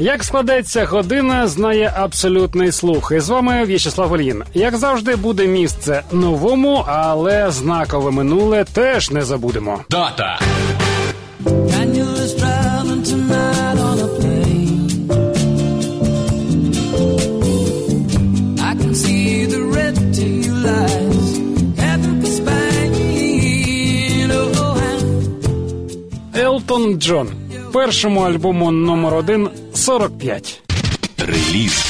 Як складеться година, знає абсолютний слух. І з вами В'ячеслав Ільїн. Як завжди, буде місце новому, але знакове минуле теж не забудемо. Дата Елтон Джон. Першому альбому номер один 45. реліз.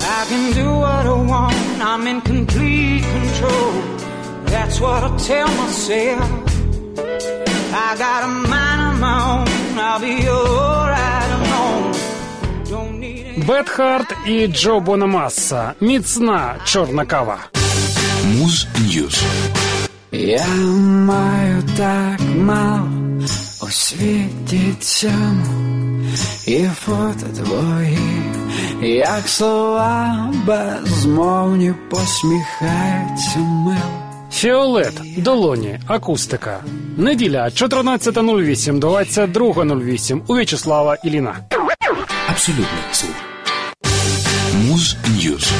I can do what I want. I'm in complete control. That's what I tell myself. I got a mind of my own. I'll be alright alone. Don't need any Бет Харт і Джо Бономасса. Міцна чорна кава. Муз News. Я маю так мало у світі цьому і фото твої, як слова безмовні посміхаються мило. Фіолет, долоні, акустика. Неділя 14.08, 22.08 у В'ячеслава Іліна. Абсолютний слух. Муз Ньюз.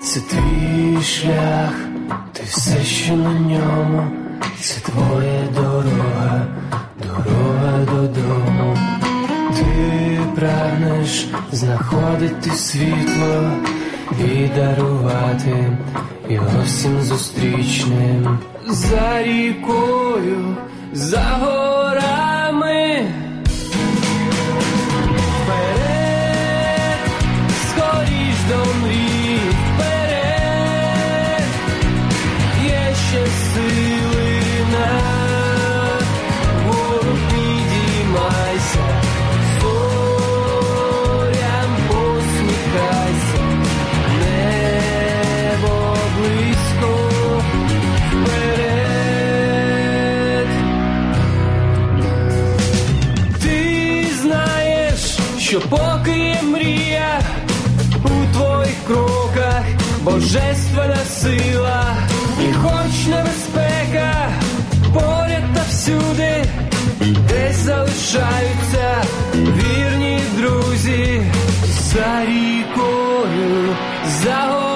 Це твій шлях, ти все ще на ньому, це твоя дорога, дорога додому. Прагнеш знаходити світло і дарувати його всім зустрічним. За рікою, за горами. Що поки є мрія у твоїх кроках, божественна сила, і хоч небезпека поряд та всюди, десь залишаються вірні друзі за рікою, за горами.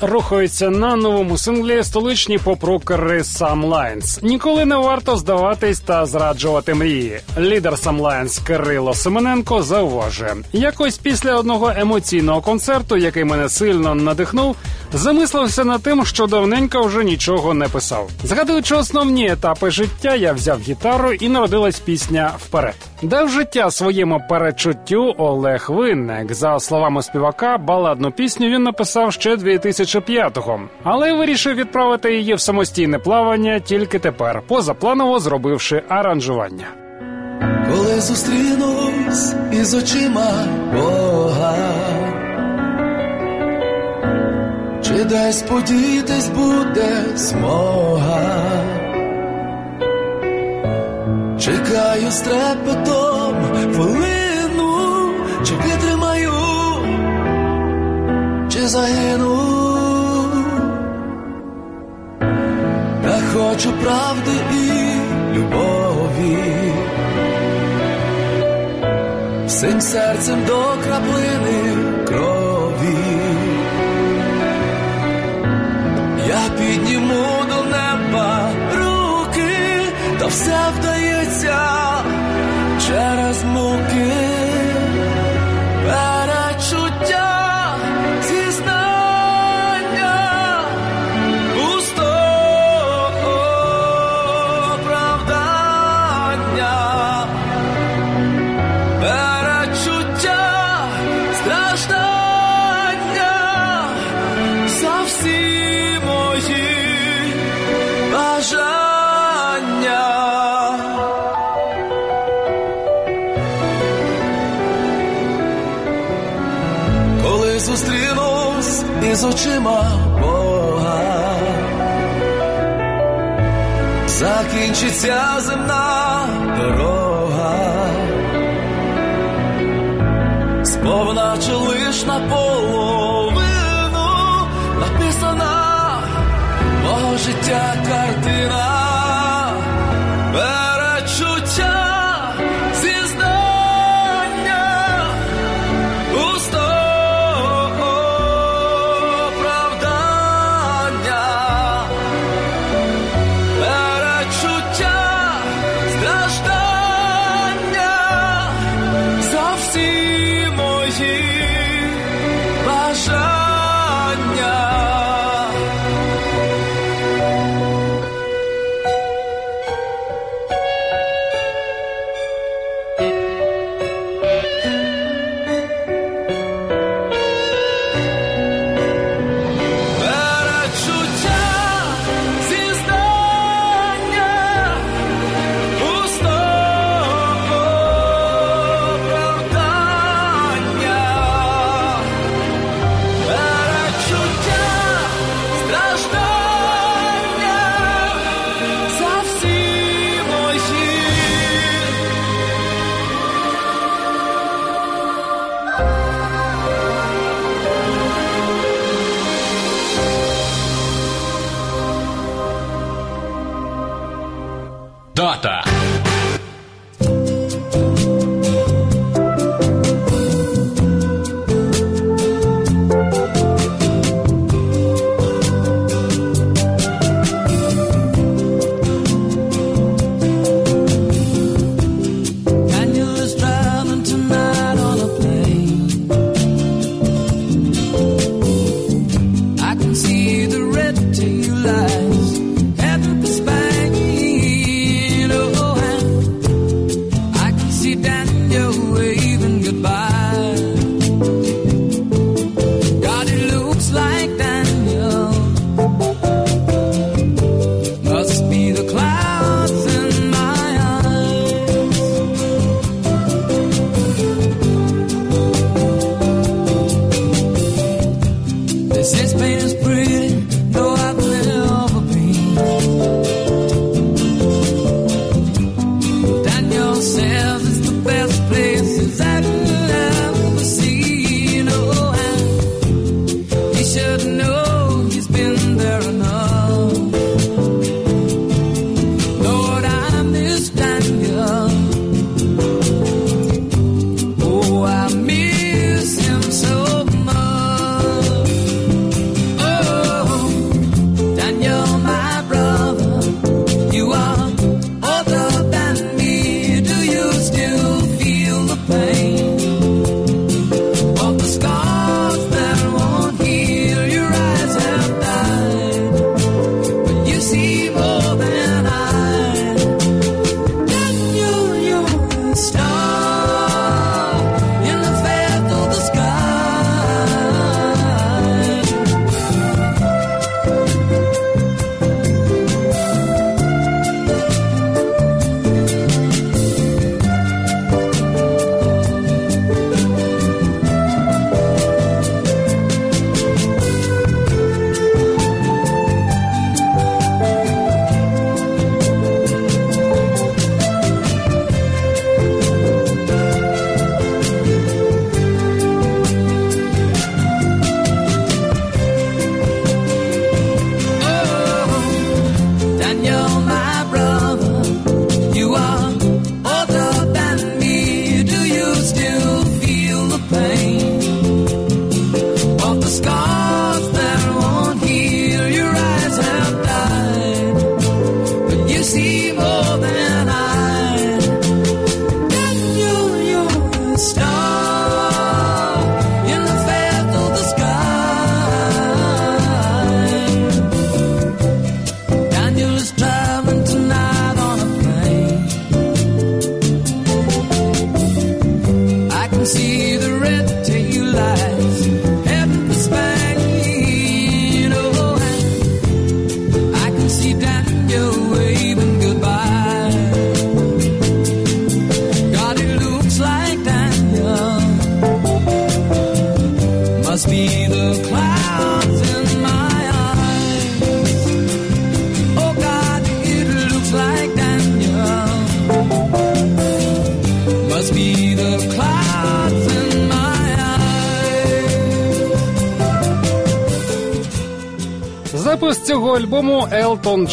Рухаються на новому синглі столичні поп-рокери Sam Lines. Ніколи не варто здаватись та зраджувати мрії. Лідер Sam Lines Кирило Семененко зауважує, якось після одного емоційного концерту, який мене сильно надихнув, замислився над тим, що давненько вже нічого не писав. Згадуючи основні етапи життя, я взяв гітару і народилась пісня вперед. Дав життя своєму перечуттю Олег Винник. За словами співака, баладну пісню він написав ще 2005-го, але вирішив відправити її в самостійне плавання тільки тепер, позапланово зробивши аранжування. коли зустрінусь із очима Бога, чи десь подітись буде змога, чекаю з трепетом хвилину, чи витримаю, чи загину. Та хочу правди і любові. Всім серцем до краплини підніму до неба руки, та все вдається через муки. Очима Бога, закінчиться земна дорога. Сповна чи лиш наполовину написана. Бога життя картина,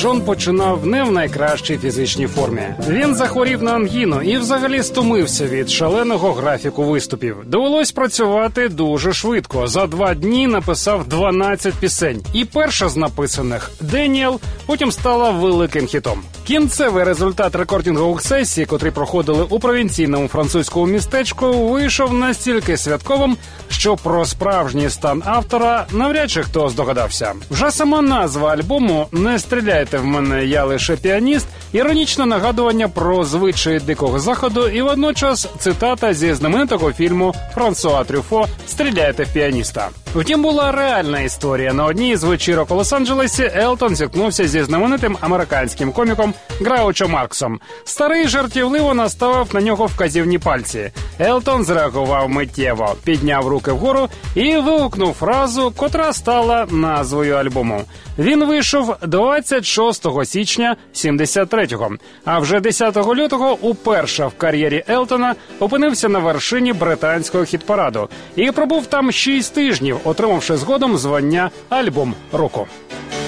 Джон починав не в найкращій фізичній формі. Він захворів на ангіну і взагалі стомився від шаленого графіку виступів. Довелось працювати дуже швидко. За два дні написав 12 пісень. І перша з написаних Деніел потім стала великим хітом. Кінцевий результат рекордингових сесій, котрі проходили у провінційному французькому містечку, вийшов настільки святковим, що про справжній стан автора навряд чи хто здогадався. Вже сама назва альбому Не стріляйте в мене, я лише піаніст. Іронічне нагадування про звичаї дикого заходу, і водночас цитата зі знаменитого фільму Франсуа Трюфо Стріляйте в піаніста. Втім, була реальна історія. На одній з вечірок у Лос-Анджелесі Елтон зіткнувся зі знаменитим американським коміком Граучо Марксом. Старий жартівливо наставив на нього вказівні пальці. Елтон зреагував миттєво, підняв руки вгору і вигукнув фразу, котра стала назвою альбому. Він вийшов 26 січня 73-го, а вже 10 лютого уперше в кар'єрі Елтона опинився на вершині британського хіт-параду і пробув там 6 тижнів, отримавши згодом звання альбом року.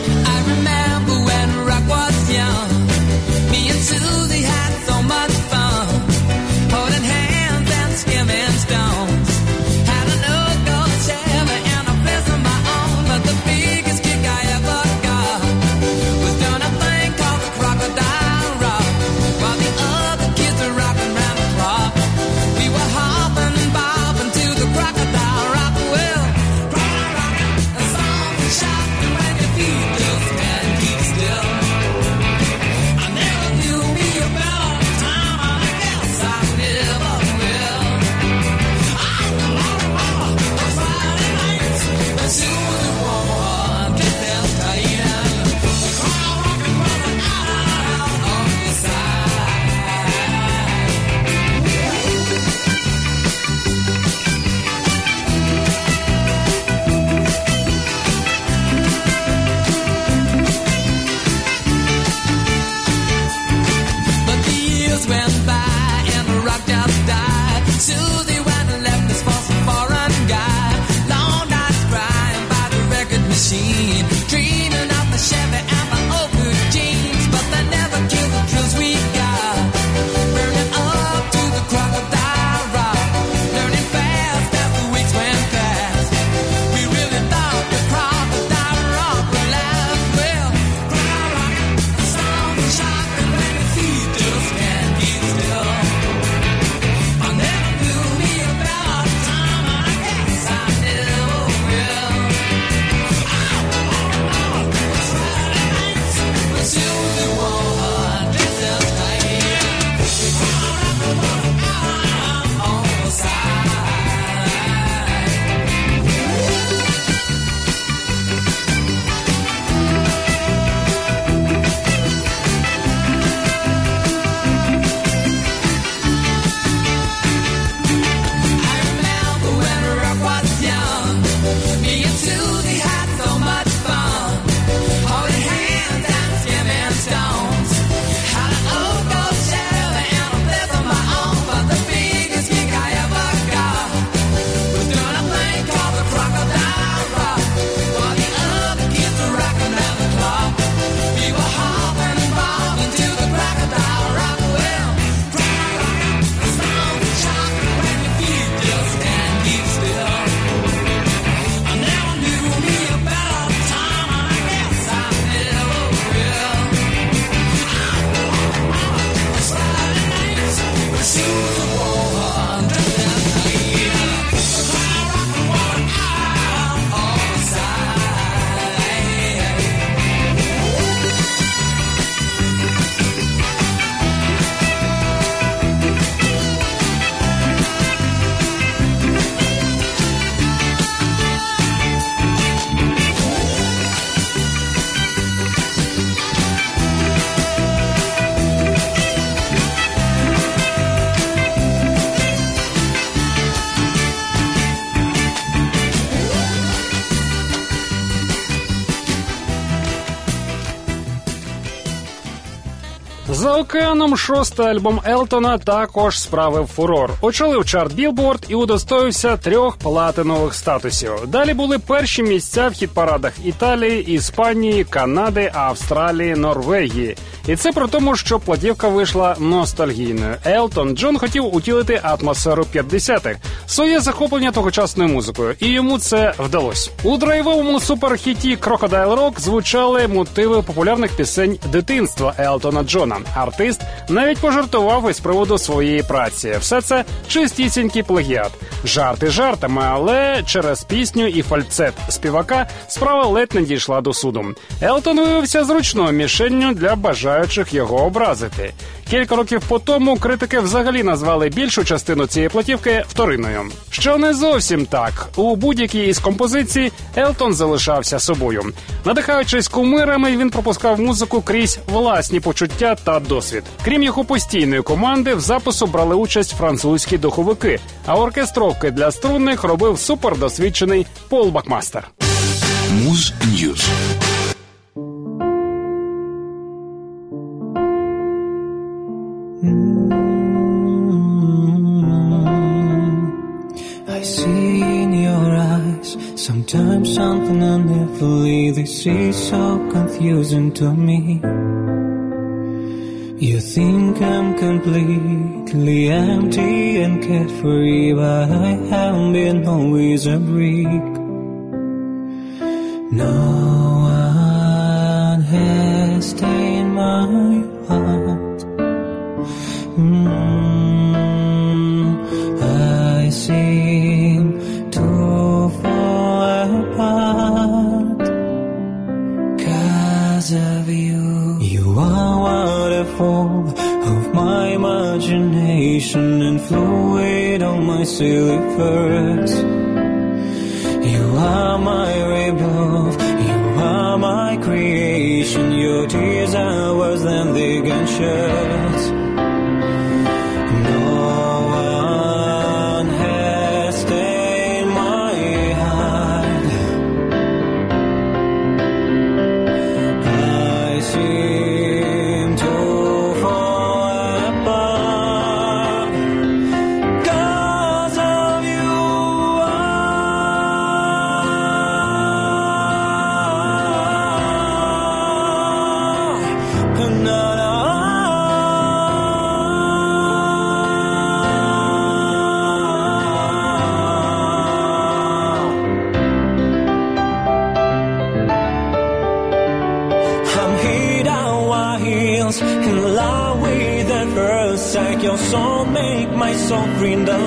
I remember when rock was young. Шостий альбом Елтона також справив фурор. Очолив чарт Білборд і удостоївся трьох платинових статусів. Далі були перші місця в хіт-парадах Італії, Іспанії, Канади, Австралії, Норвегії. І це при тому, що платівка вийшла ностальгійною. Елтон Джон хотів утілити атмосферу 50-х, своє захоплення тогочасною музикою, і йому це вдалося. У драйвовому суперхіті Crocodile Rock звучали мотиви популярних пісень дитинства Елтона Джона. Артист навіть пожартував із приводу своєї праці. Все це чистісінький плагіат. Жарти жартами, але через пісню і фальцет співака справа ледь не дійшла до суду. Елтон виявився зручною мішенню для бажаючих його образити. Кілька років по тому критики взагалі назвали більшу частину цієї платівки вторинною. Що не зовсім так. У будь-якій із композицій Елтон залишався собою. Надихаючись кумирами, він пропускав музику крізь власні почуття та досвід. Крім його постійної команди, в запису брали участь французькі духовики, а оркестровки для струнних робив супердосвідчений Пол Бакмастер. Муз News. Sometimes something I never so confusing to me. You think I'm completely empty and carefree, but I haven't been always a break. No one has taken my heart. Mm, of my imagination And fluid on my silly first You are my rebirth You are my creation. Your tears are worse than the can so green the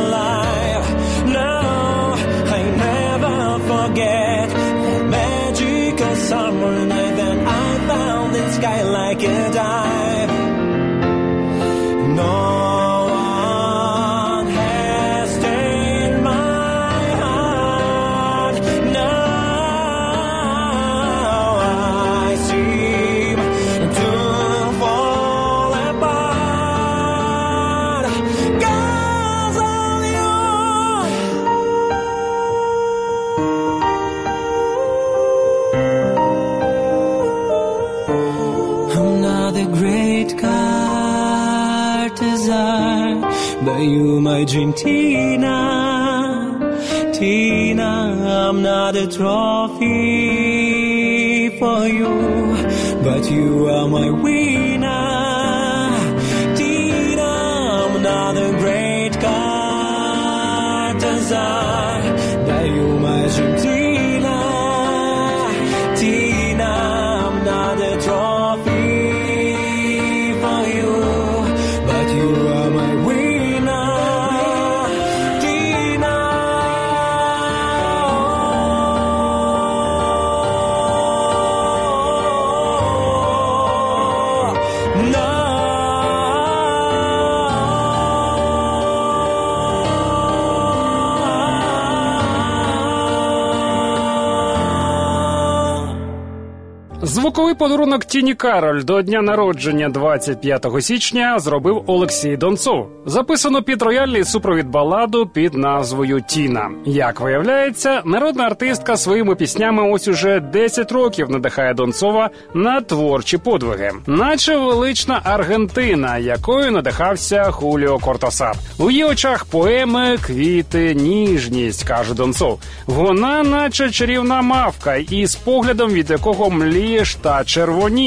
Тіні Кароль до дня народження 25 січня зробив Олексій Донцов. Записано під рояльний супровід баладу під назвою Тіна. Як виявляється, народна артистка своїми піснями ось уже 10 років надихає Донцова на творчі подвиги, наче велична Аргентина, якою надихався Хуліо Кортасар. У її очах поеми, квіти, ніжність, каже Донцов. Вона, наче чарівна мавка, із поглядом, від якого млієш та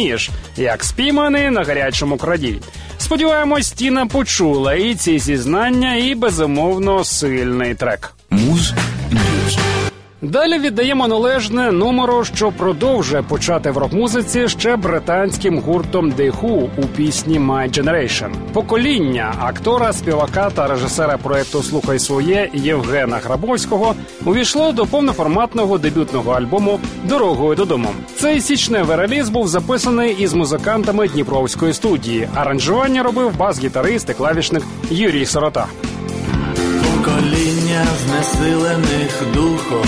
червонієш, як спійманий на гарячому краді. Сподіваємось, Тіна почула і ці зізнання, і безумовно сильний трек. Муз. Далі віддаємо належне номеру, що продовжує почати в рок-музиці ще британським гуртом The Who у пісні My Generation. Покоління актора, співака та режисера проекту Слухай своє Євгена Грабовського увійшло до повноформатного дебютного альбому Дорогою додому. Цей січневий реліз був записаний із музикантами Дніпровської студії. Аранжування робив бас-гітарист і клавішник Юрій Сорота. Покоління знесилених духом,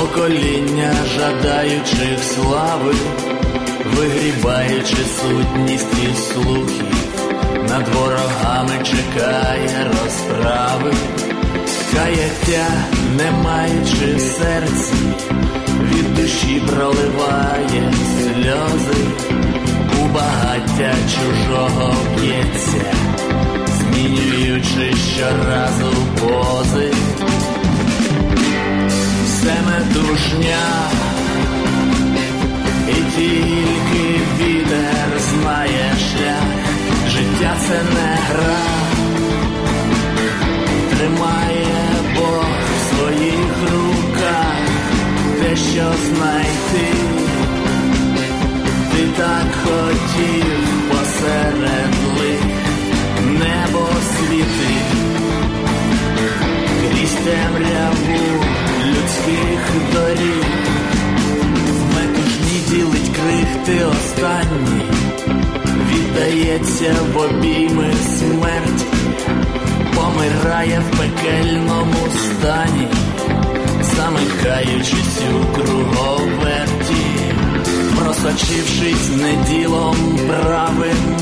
покоління жадаючих слави, вигрібаючи сутність і слухів, над ворогами чекає розправи, каяття, не маючи серці, від душі проливає сльози, у багаття чужого б'ється змінюючи щоразу пози, все метушня, і тільки вітер знає шлях, життя це не гра, тримає Бог в своїх руках, те, що знайти, ти так хотів посеред лих. Небо світить. Крізь темряву доріг, в метушні ділить крихти останні, віддається в обійми смерть, помирає в пекельному стані, замикаючись у круговерті, просочившись не ділом правим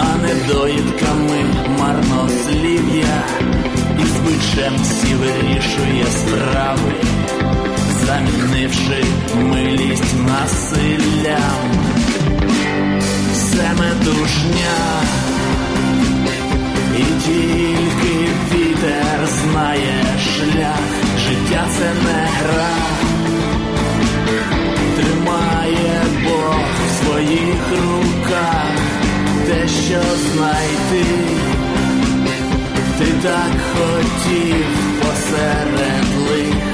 а не доїдками марнослів'я, і з бичем всі вирішує справи, замінивши милість насиллям, все метушня, і тільки вітер знає шлях, життя це не гра, тримає Бог в своїх руках те, що знайти, ти так хотів посеред лих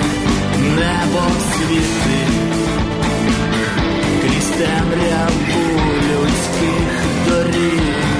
небо світи, крізь темряву людських доріг.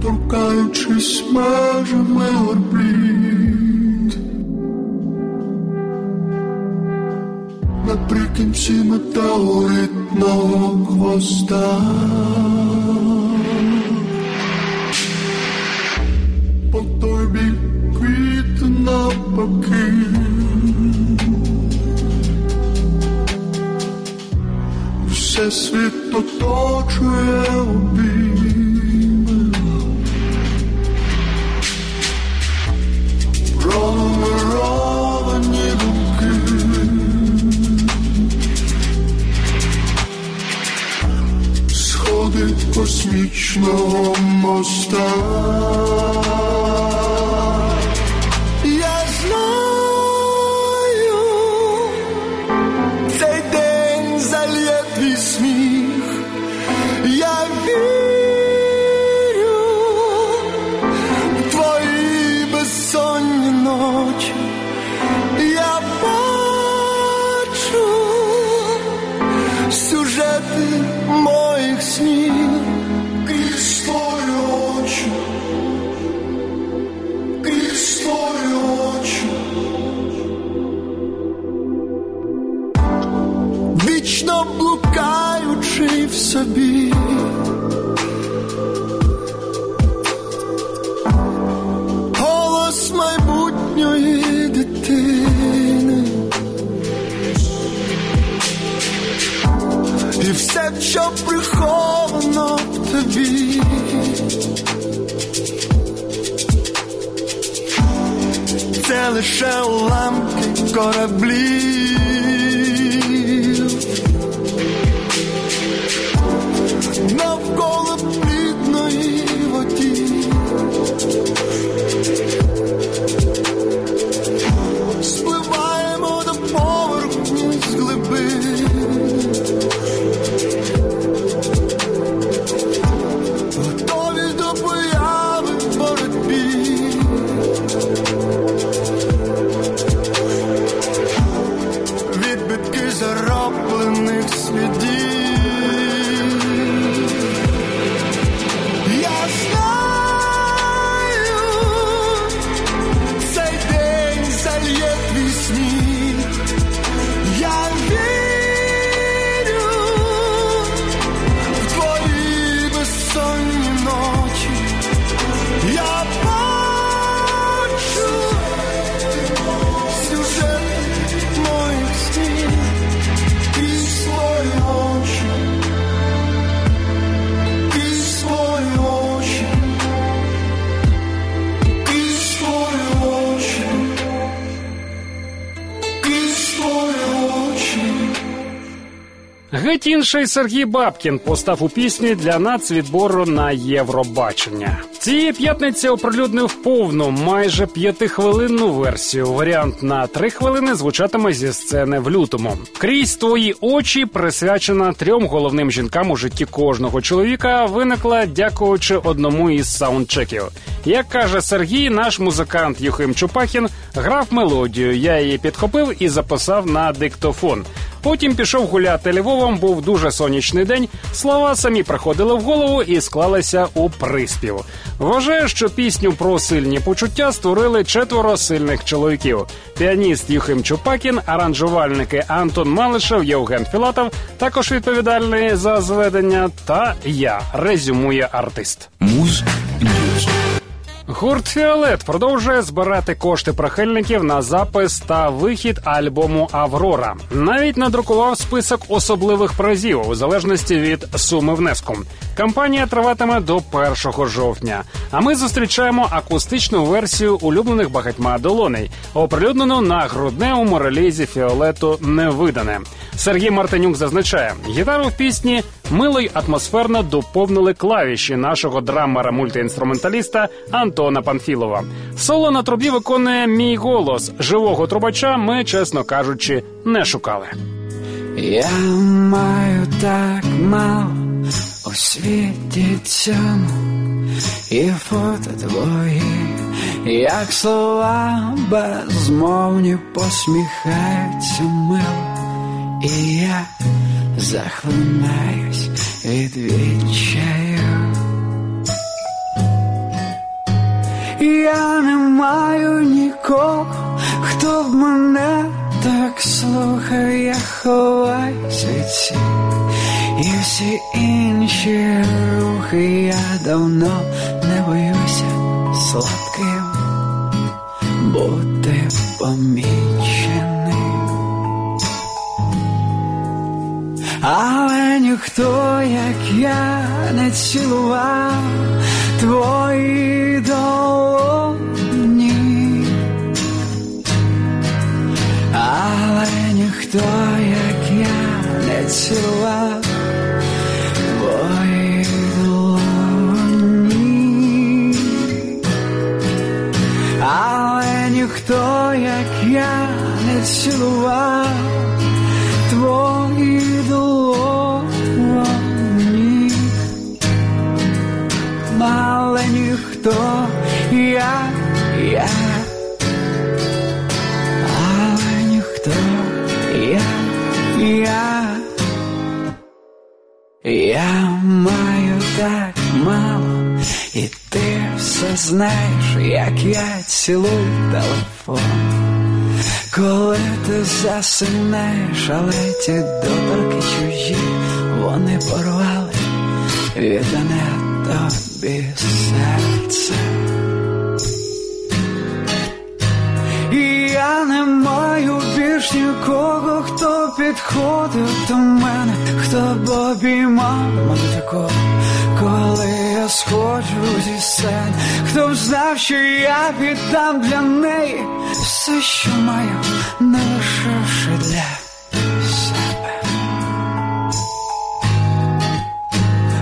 Tocai-te smash meu orbit Me prikim si me taurit novog hvosta Po toj bi kvit napakit Все світ оточує у космічного моста. Що приховано в тобі. Це лише уламки кораблів. Геть інший Сергій Бабкін постав у пісні для нацвідбору на Євробачення. Цієї п'ятниці оприлюднив повну, майже п'ятихвилинну версію. Варіант на три хвилини звучатиме зі сцени в лютому. Крізь твої очі присвячена трьом головним жінкам у житті кожного чоловіка. Виникла дякуючи одному із саундчеків. Як каже Сергій, наш музикант Юхим Чупахін грав мелодію. Я її підхопив і записав на диктофон. Потім пішов гуляти Львовом, був дуже сонячний день. Слова самі приходили в голову і склалися у приспів. Вважаю, що пісню про сильні почуття створили четверо сильних чоловіків: піаніст Юхим Чупакін, аранжувальники Антон Малишев, Євген Філатов, також відповідальний за зведення, та я резюмує артист. Муз News. Гурт Фіолет продовжує збирати кошти прихильників на запис та вихід альбому Аврора. Навіть надрукував список особливих призів у залежності від суми внеску. Кампанія триватиме до 1 жовтня. А ми зустрічаємо акустичну версію улюблених багатьма долоней, оприлюднену на грудневому релізі Фіолету невидане. Сергій Мартинюк зазначає, гітару в пісні мило й атмосферно доповнили клавіші нашого драмера-мультиінструменталіста Антона Панфілова. Соло на трубі виконує мій голос. Живого трубача ми, чесно кажучи, не шукали. Я маю так мало у світі цьому, і фото твої, як слова безмовні посміхаються мило, і я захлинаюсь від. Я не маю нікого, хто б мене так слухав, я ховаюсь всіх. І всі інші рухи я давно не боюся слабким бути поміченим. Але ніхто, як я, не цілував твої долоні. Але ніхто, як я, не цілував твої долоні. Але ніхто, як я, не цілував твої ніхто, я, я, але ніхто, я, я. Я маю так мало, і ти все знаєш, як я цілую телефон. Коли ти засинаєш, але ті доторки чужі, вони порвали тобі серце. І я не маю більш нікого, хто підходив до мене, хто б обіймав коли я сходжу зі сцени, хто знав, що я віддам для неї все, що маю, не лишивши для.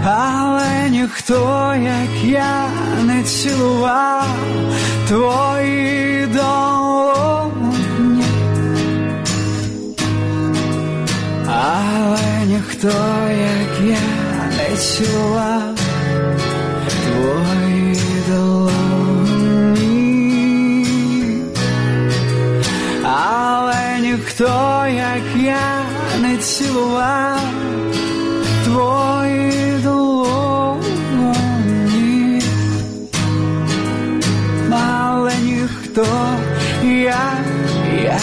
Але ніхто, як я, не цілував твої долоні. Але ніхто, як я, не цілував твої долоні. Але ніхто, як я, не цілував твої ніхто, я, я,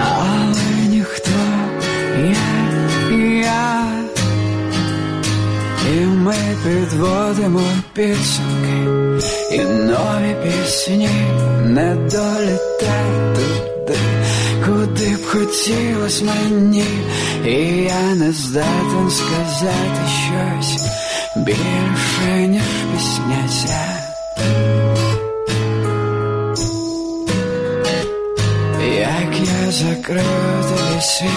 але ніхто, я, я. І ми підводимо підсумки, і нові пісні не долітають туди, куди б хотілось мені, і я не здатен сказати щось більше, ніж пісня ця. Закрив тобі світ,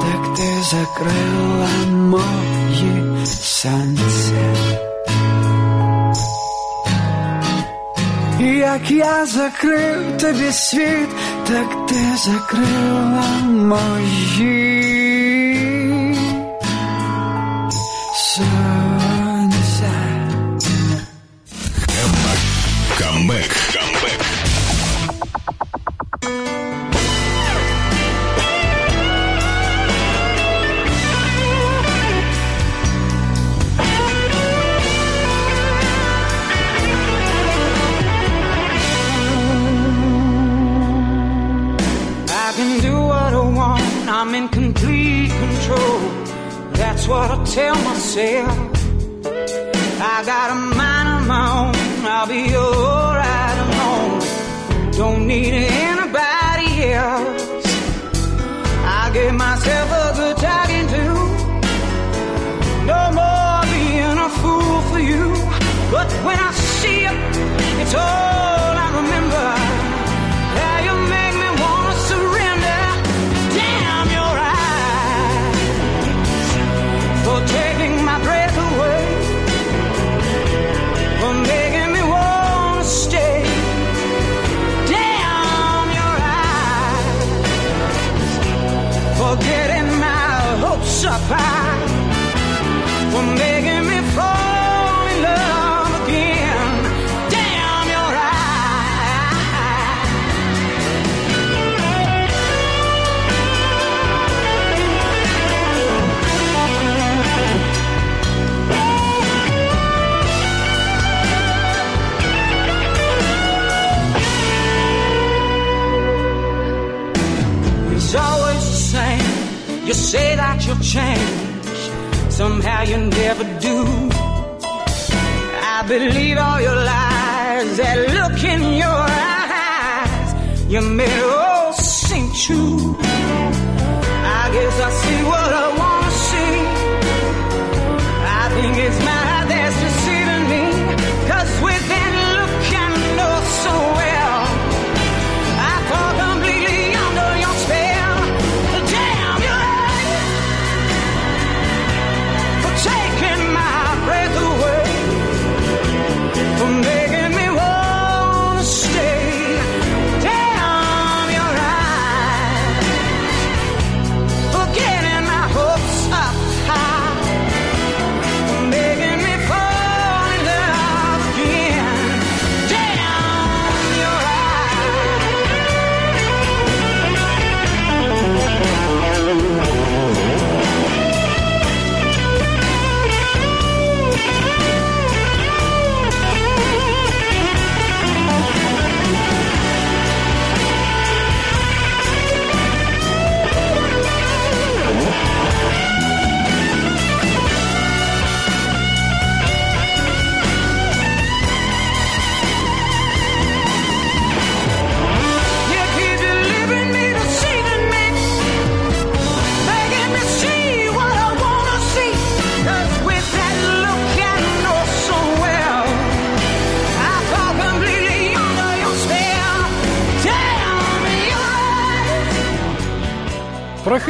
так ти закрила мої сонця. Як я закрив тобі світ, так ти закрила мої That's what I tell myself. I got a mind of my own, I'll be alright alone. Don't need anybody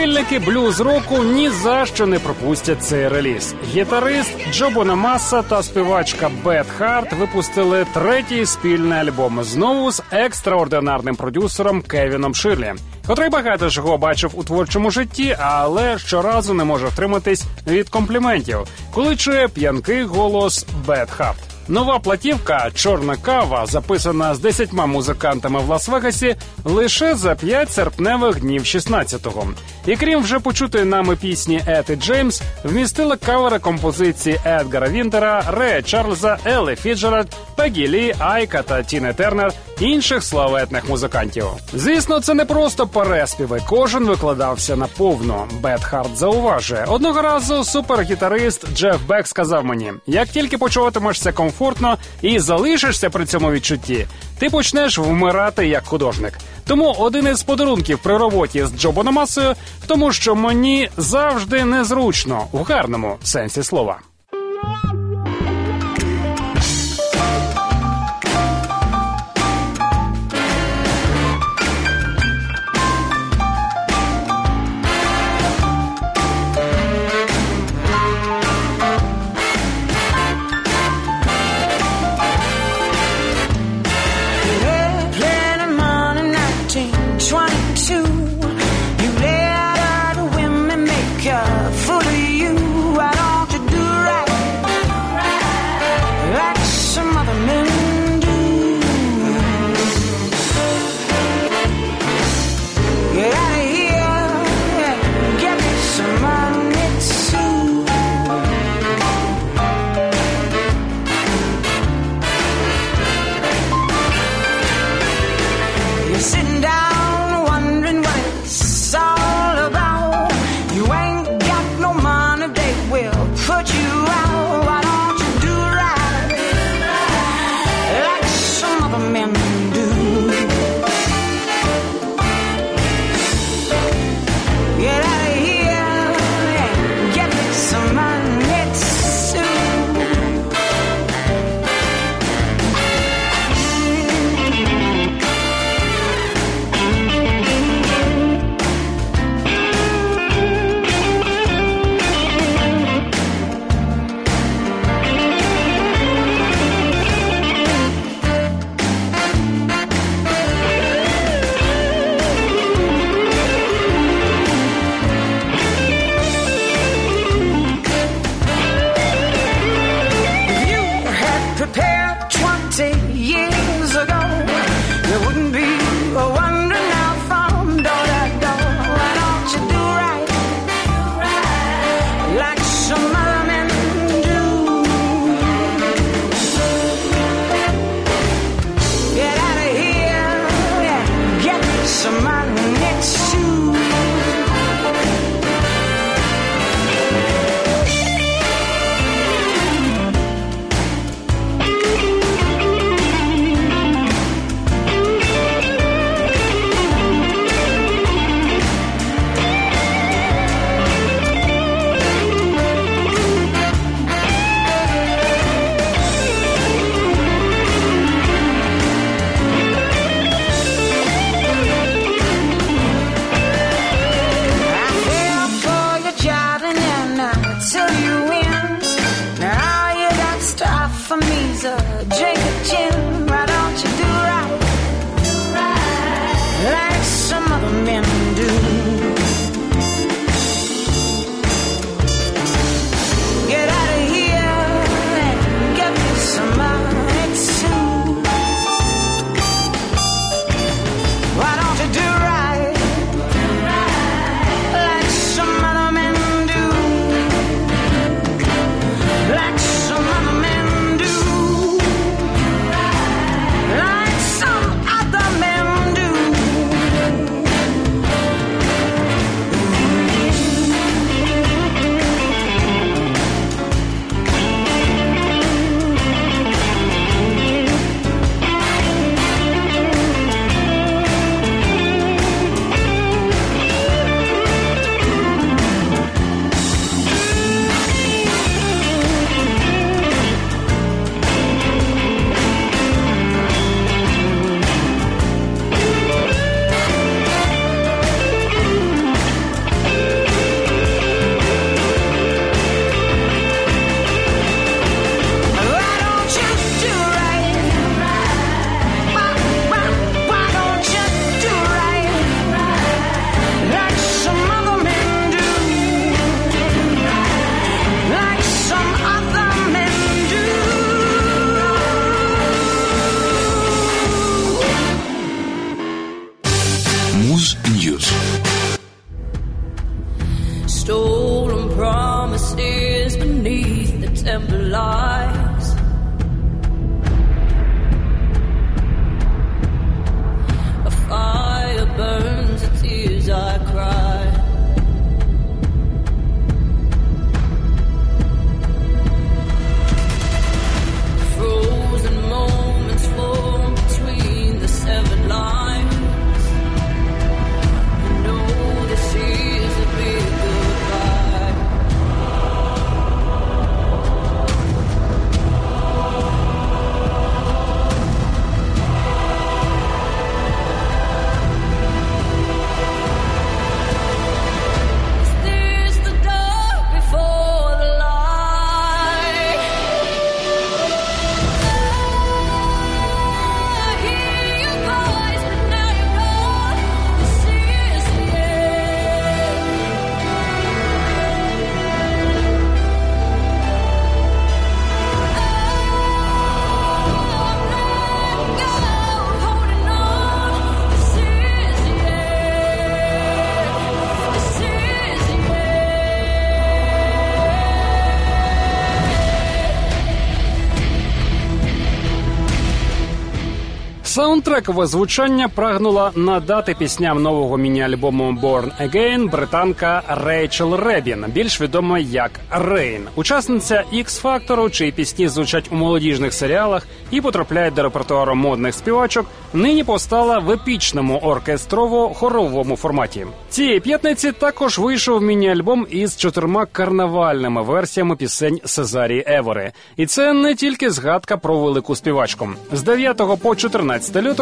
Прихильники блюз року ні за що не пропустять цей реліз. Гітарист Джо Бонамаса та співачка Бет Харт випустили третій спільний альбом знову з екстраординарним продюсером Кевіном Ширлі, котрий багато чого бачив у творчому житті, але щоразу не може втриматись від компліментів, коли чує п'янкий голос Бет Харт. Нова платівка Чорна кава, записана з десятьма музикантами в Лас-Вегасі, лише за п'ять серпневих днів 16-го. І крім вже почутої нами пісні Ети Джеймс, вмістила кавери композиції Едгара Вінтера, Рея Чарльза, Елли Фіцджеральд, Пегі Лі, Айка та Тіни Тернер інших славетних музикантів. Звісно, це не просто переспіви. Кожен викладався на повну. Бет Харт зауважує. Одного разу супергітарист Джеф Бек сказав мені: як тільки почуватимешся комфортно і залишишся при цьому відчутті, ти почнеш вмирати як художник. Тому один із подарунків при роботі з Джо Бономасою в тому, що мені завжди незручно в гарному сенсі слова. Саундтрекове звучання прагнула надати пісням нового міні-альбому Born Again британка Рейчел Ребін, більш відома як Рейн, учасниця X Фактору, чиї пісні звучать у молодіжних серіалах і потрапляють до репертуару модних співачок. Нині постала в епічному оркестрово-хоровому форматі. Цієї п'ятниці також вийшов міні-альбом із чотирма карнавальними версіями пісень Сезарії Евори. І це не тільки згадка про велику співачку. З 9 по 14 лютого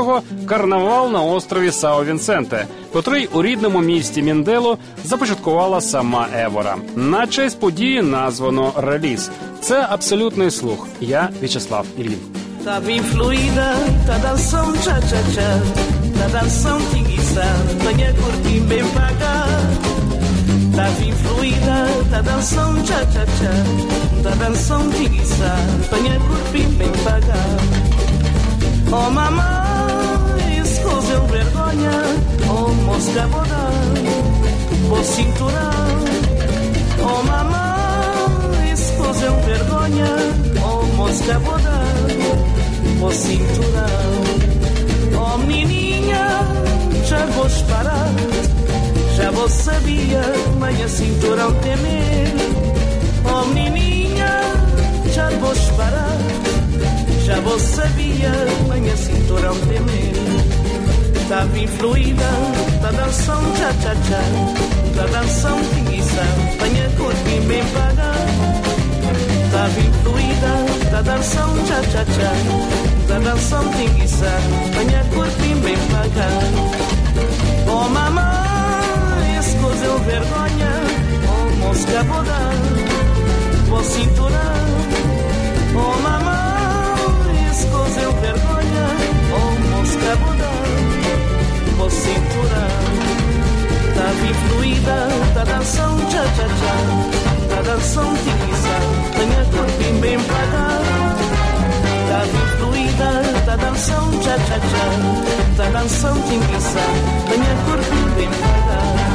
карнавал на острові Сао Вінсенте, котрий у рідному місті Міндело започаткувала сама Евора. На честь події названо реліз. Це абсолютний слух. Я В'ячеслав Ільїн. Tá bem fluida, tcha-tcha-tcha Tá dançando tinguiça, venha curtir bem pagar Tá bem pagar Oh mamãe, eu vergonha Oh mosca boda, oh cinturão Oh mamãe, escusa eu vergonha Oh mosca boda, oh cinturão. Oh menininha, já vou parar Já vou sabia, meia cinturão temer. Oh menininha, já vou parar Já vou sabia, meia cinturão temer da bem fluida, da danção cha-cha-cha, da danção pinguiça, tenha curtinho bem paga. Da bem fluida, da danção cha-cha-cha, da danção pinguiça, tenha curtinho bem paga. Oh mamãe, escuseu vergonha, oh mosca boda, vou cinturão. Oh, oh mamãe, escuseu vergonha, oh mosca boda cinturão Tava tá fluida, da tá danção tchá tchá tchá. Tá da danção tiquiçá Tenha corpinho bem devagar Tava fluida, da danção tchá tchá tchá. Da danção tiquiçá Tenha corpinho bem devagar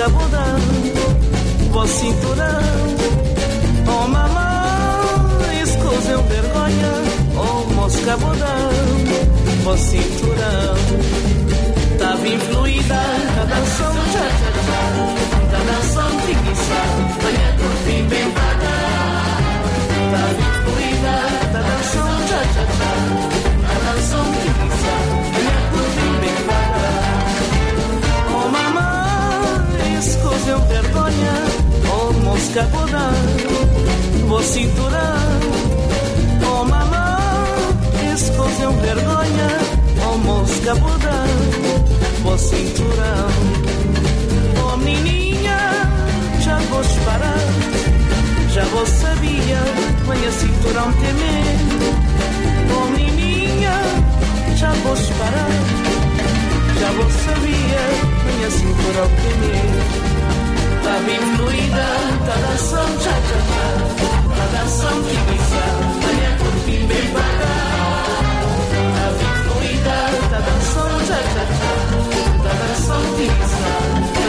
cabudão, vou cinturão. Oh mamãe, escuseu vergonha, oh mosca budão, vou cinturão. Tava influenciado. escapodar, vou cinturar. Oh mamá, escondeu vergonha, oh mosca podar, vou cinturar. Oh menininha, já vou disparar. já vou sabia, venha cinturão temer. Oh menininha, já vou disparar. já vou sabia, venha cinturão temer. ta bimbuida, ta da sam cha-cha-cha, ta da sam kibisa, ta ya kutin bimbaga. Ta bimbuida, ta da sam cha-cha-cha, ta da